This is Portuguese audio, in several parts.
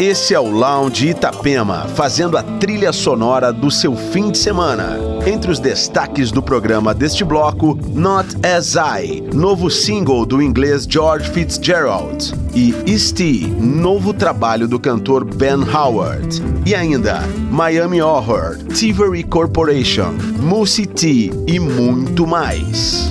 Esse é o Lounge Itapema, fazendo a trilha sonora do seu fim de semana. Entre os destaques do programa deste bloco, Not As I, novo single do inglês George Fitzgerald, e Esti, novo trabalho do cantor Ben Howard. E ainda, Miami Horror, Tivery Corporation, Moosey T e muito mais.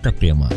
Itapema.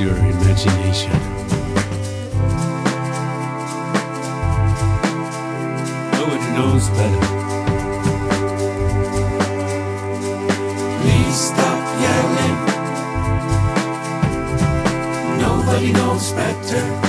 use your imagination. Nobody knows better. Please stop yelling. Nobody knows better.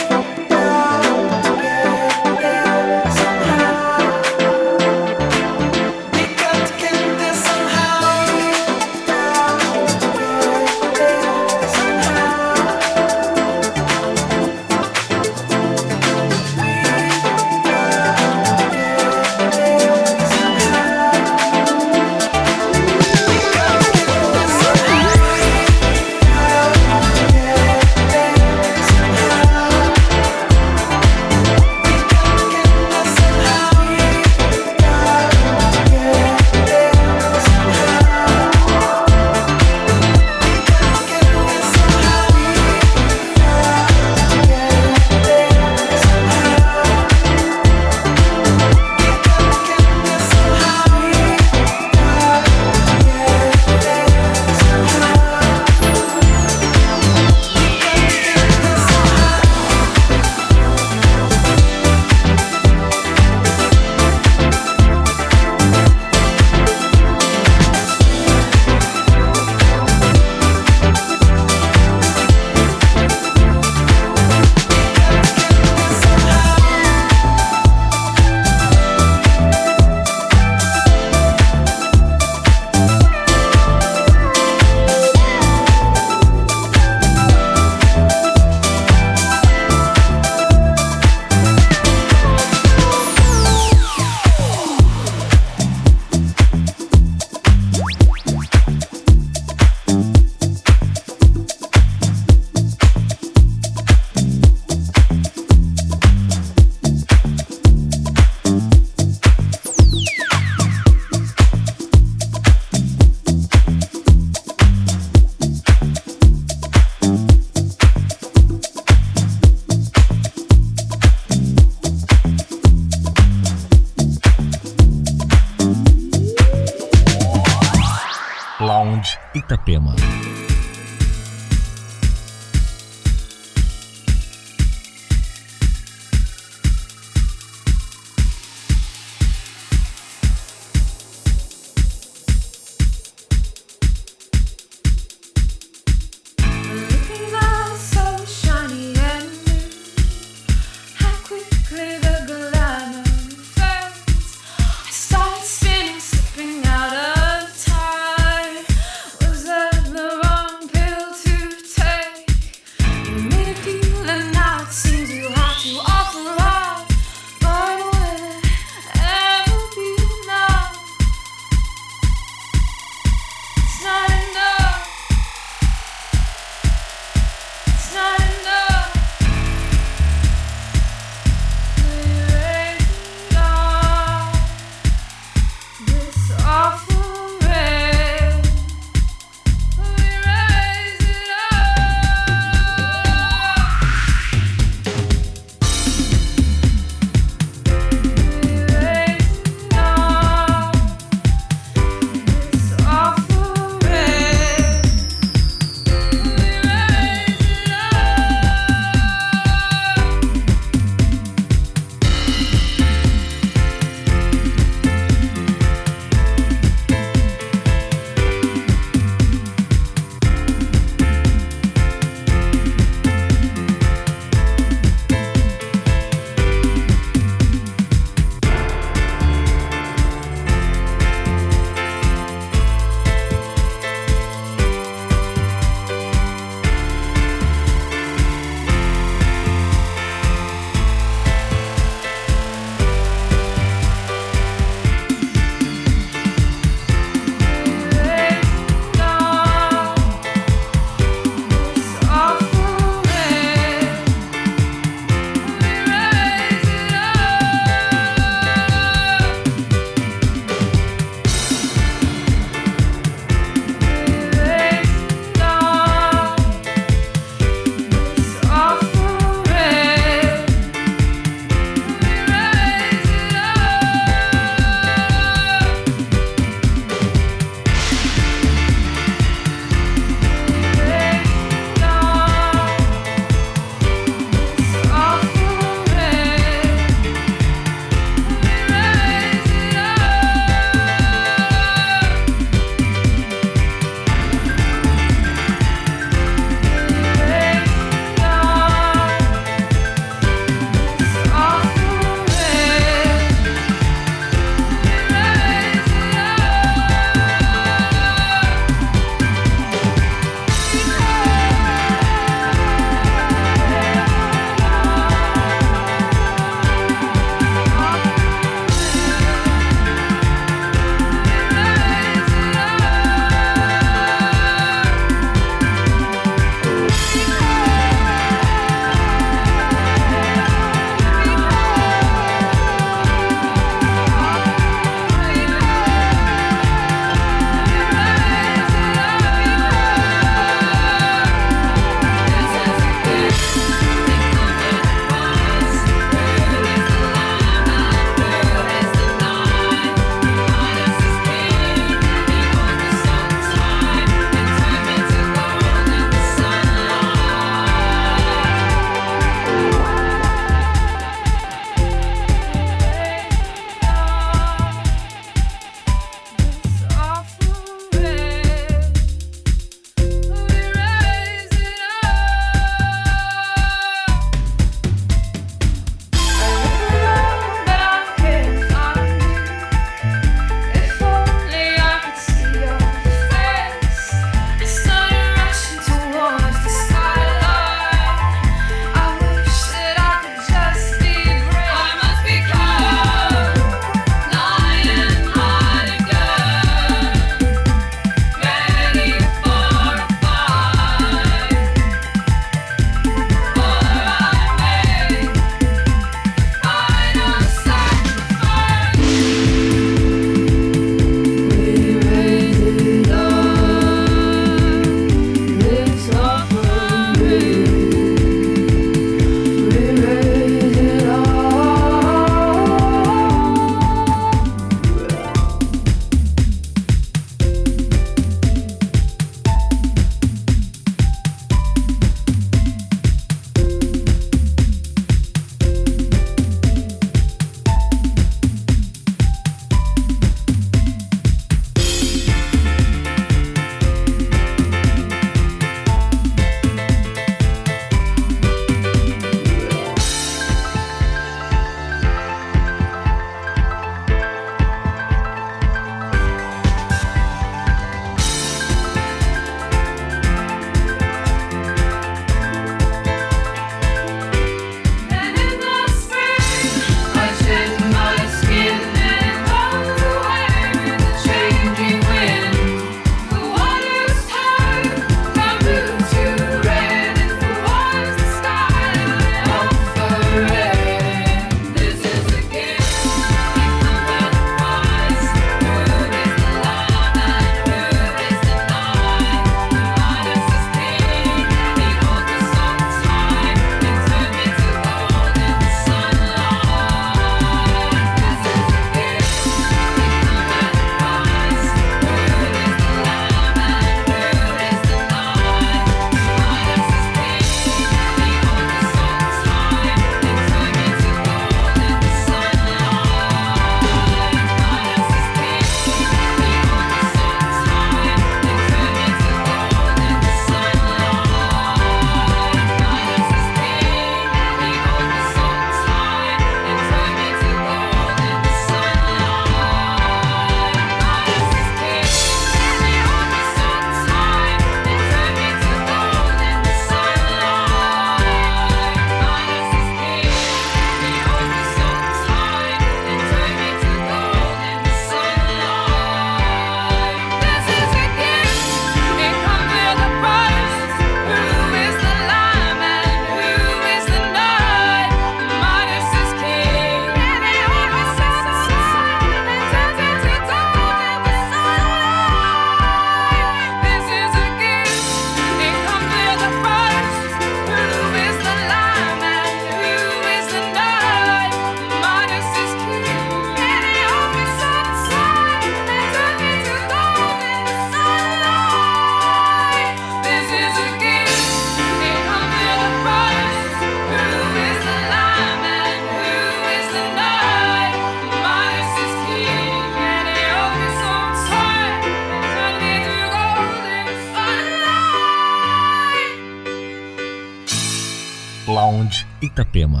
Lounge Itapema.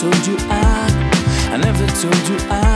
told you I, I never told you I.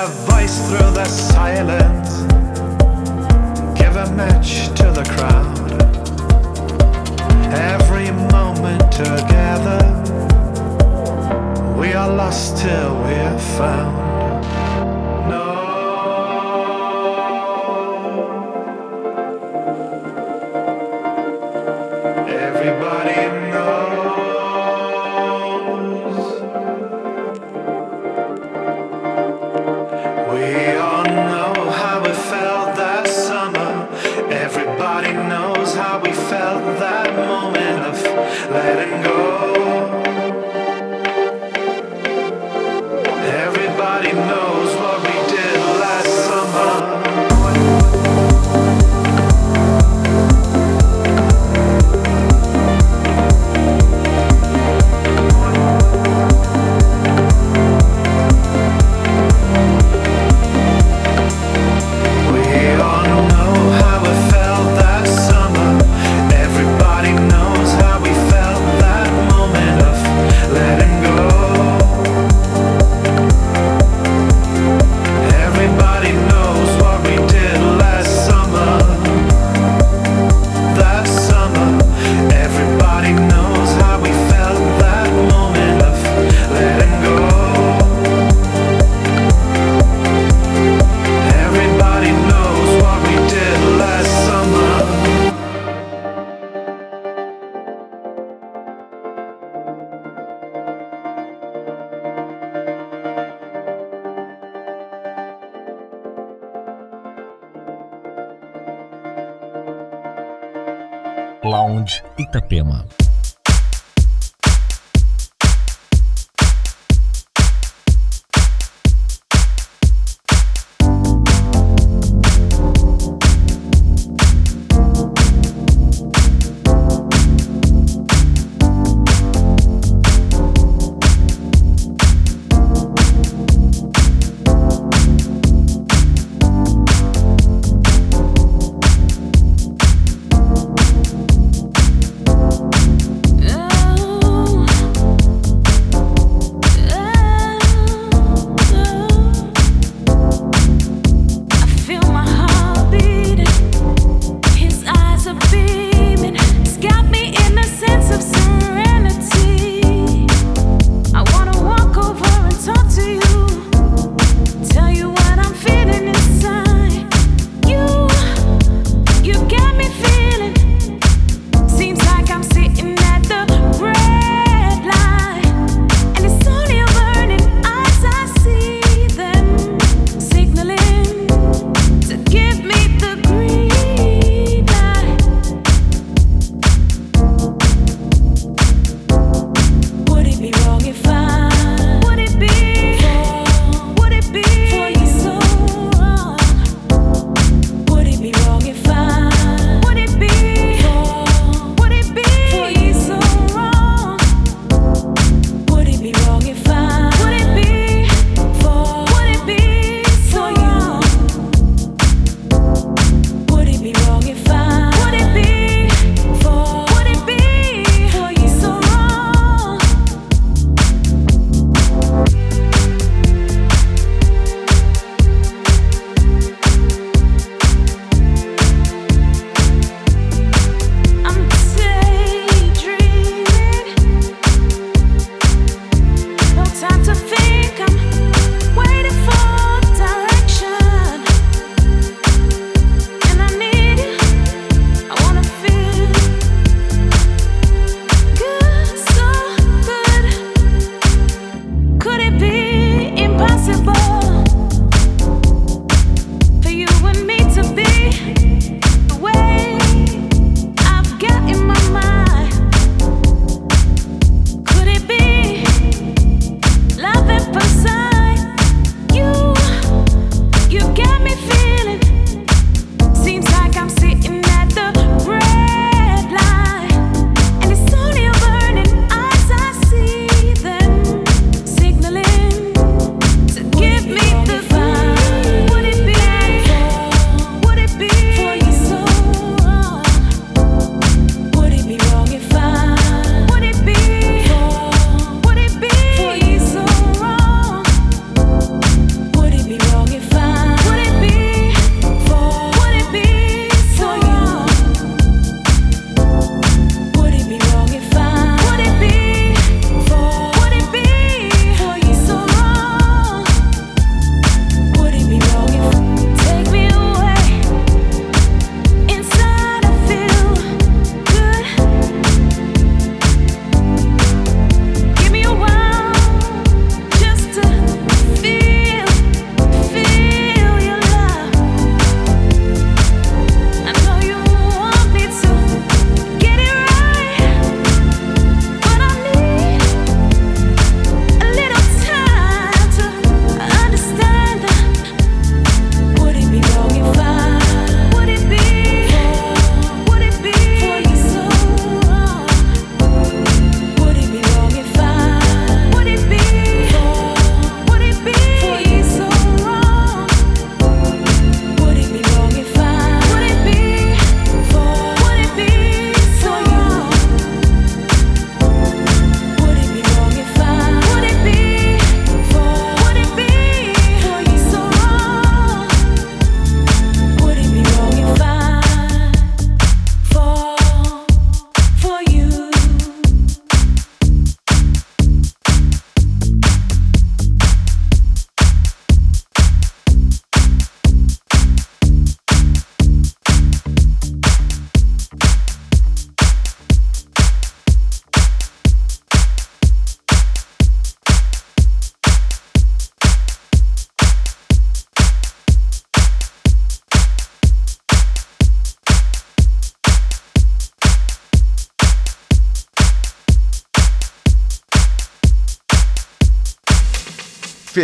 their voice through the silence. Give a match to the crowd. Every moment together, we are lost till we are found. Lounge Itapema.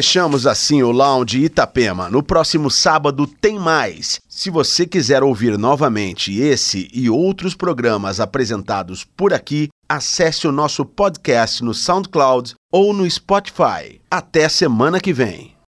fechamos assim o Lounge Itapema. No próximo sábado tem mais. Se você quiser ouvir novamente esse e outros programas apresentados por aqui, acesse o nosso podcast no SoundCloud ou no Spotify. Até semana que vem.